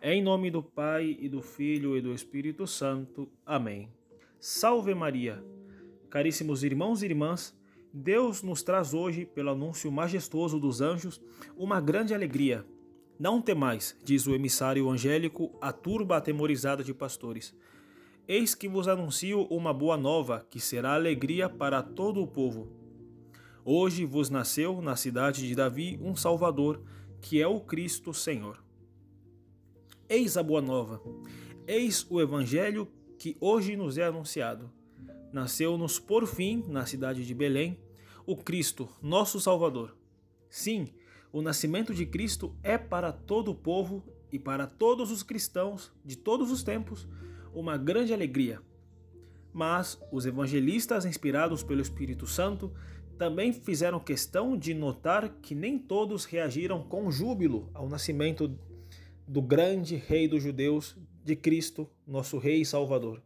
Em nome do Pai e do Filho e do Espírito Santo. Amém. Salve Maria! Caríssimos irmãos e irmãs, Deus nos traz hoje, pelo anúncio majestoso dos anjos, uma grande alegria. Não temais, diz o emissário angélico à turba atemorizada de pastores. Eis que vos anuncio uma boa nova, que será alegria para todo o povo. Hoje vos nasceu na cidade de Davi um Salvador, que é o Cristo Senhor. Eis a boa nova. Eis o evangelho que hoje nos é anunciado. Nasceu-nos por fim, na cidade de Belém, o Cristo, nosso Salvador. Sim, o nascimento de Cristo é para todo o povo e para todos os cristãos de todos os tempos uma grande alegria. Mas os evangelistas, inspirados pelo Espírito Santo, também fizeram questão de notar que nem todos reagiram com júbilo ao nascimento do grande Rei dos Judeus, de Cristo, nosso Rei e Salvador.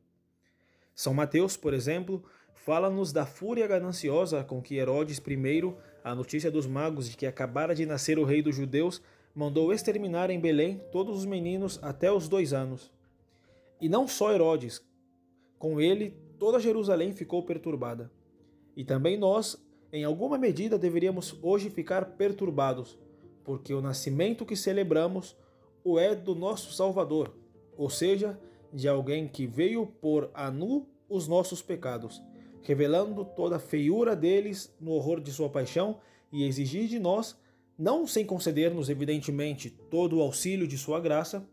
São Mateus, por exemplo, fala-nos da fúria gananciosa com que Herodes I, a notícia dos magos de que acabara de nascer o Rei dos Judeus, mandou exterminar em Belém todos os meninos até os dois anos. E não só Herodes, com ele toda Jerusalém ficou perturbada. E também nós, em alguma medida, deveríamos hoje ficar perturbados, porque o nascimento que celebramos o é do nosso Salvador, ou seja, de alguém que veio pôr a nu os nossos pecados, revelando toda a feiura deles no horror de sua paixão e exigir de nós, não sem conceder-nos evidentemente todo o auxílio de sua graça,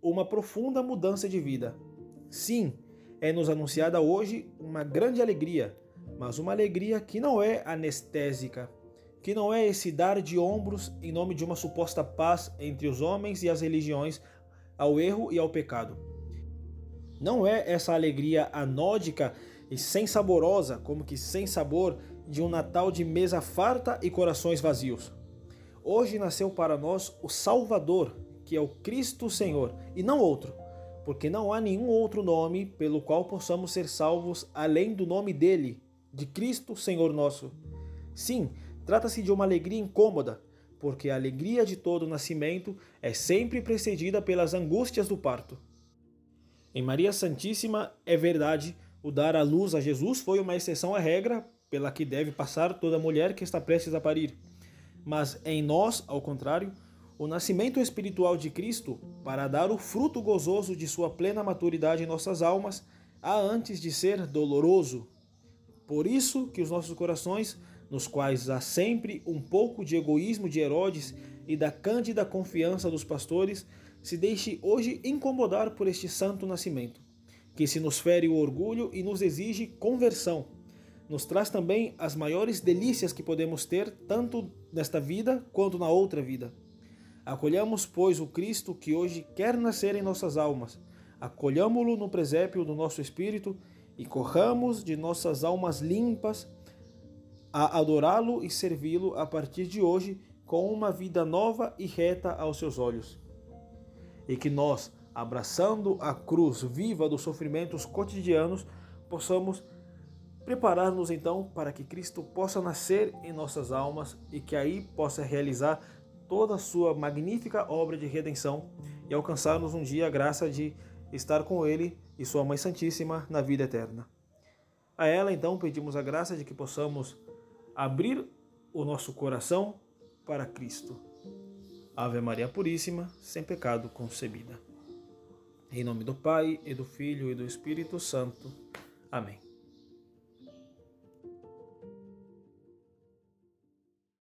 uma profunda mudança de vida. Sim, é-nos anunciada hoje uma grande alegria, mas uma alegria que não é anestésica, que não é esse dar de ombros em nome de uma suposta paz entre os homens e as religiões ao erro e ao pecado. Não é essa alegria anódica e sem saborosa, como que sem sabor, de um Natal de mesa farta e corações vazios. Hoje nasceu para nós o Salvador, que é o Cristo Senhor, e não outro, porque não há nenhum outro nome pelo qual possamos ser salvos além do nome dele, de Cristo Senhor nosso. Sim, trata-se de uma alegria incômoda, porque a alegria de todo nascimento é sempre precedida pelas angústias do parto. Em Maria Santíssima, é verdade, o dar à luz a Jesus foi uma exceção à regra pela que deve passar toda mulher que está prestes a parir. Mas em nós, ao contrário, o nascimento espiritual de Cristo, para dar o fruto gozoso de sua plena maturidade em nossas almas, há antes de ser doloroso. Por isso que os nossos corações, nos quais há sempre um pouco de egoísmo de Herodes e da cândida confiança dos pastores, se deixe hoje incomodar por este santo nascimento, que se nos fere o orgulho e nos exige conversão. Nos traz também as maiores delícias que podemos ter, tanto nesta vida quanto na outra vida. Acolhamos, pois, o Cristo que hoje quer nascer em nossas almas. Acolhamo-lo no presépio do nosso espírito e corramos de nossas almas limpas a adorá-lo e servi-lo a partir de hoje com uma vida nova e reta aos seus olhos. E que nós, abraçando a cruz viva dos sofrimentos cotidianos, possamos preparar-nos então para que Cristo possa nascer em nossas almas e que aí possa realizar toda a sua magnífica obra de redenção e alcançar-nos um dia a graça de estar com Ele e Sua Mãe Santíssima na vida eterna. A ela, então, pedimos a graça de que possamos abrir o nosso coração para Cristo. Ave Maria Puríssima, sem pecado concebida. Em nome do Pai, e do Filho e do Espírito Santo. Amém.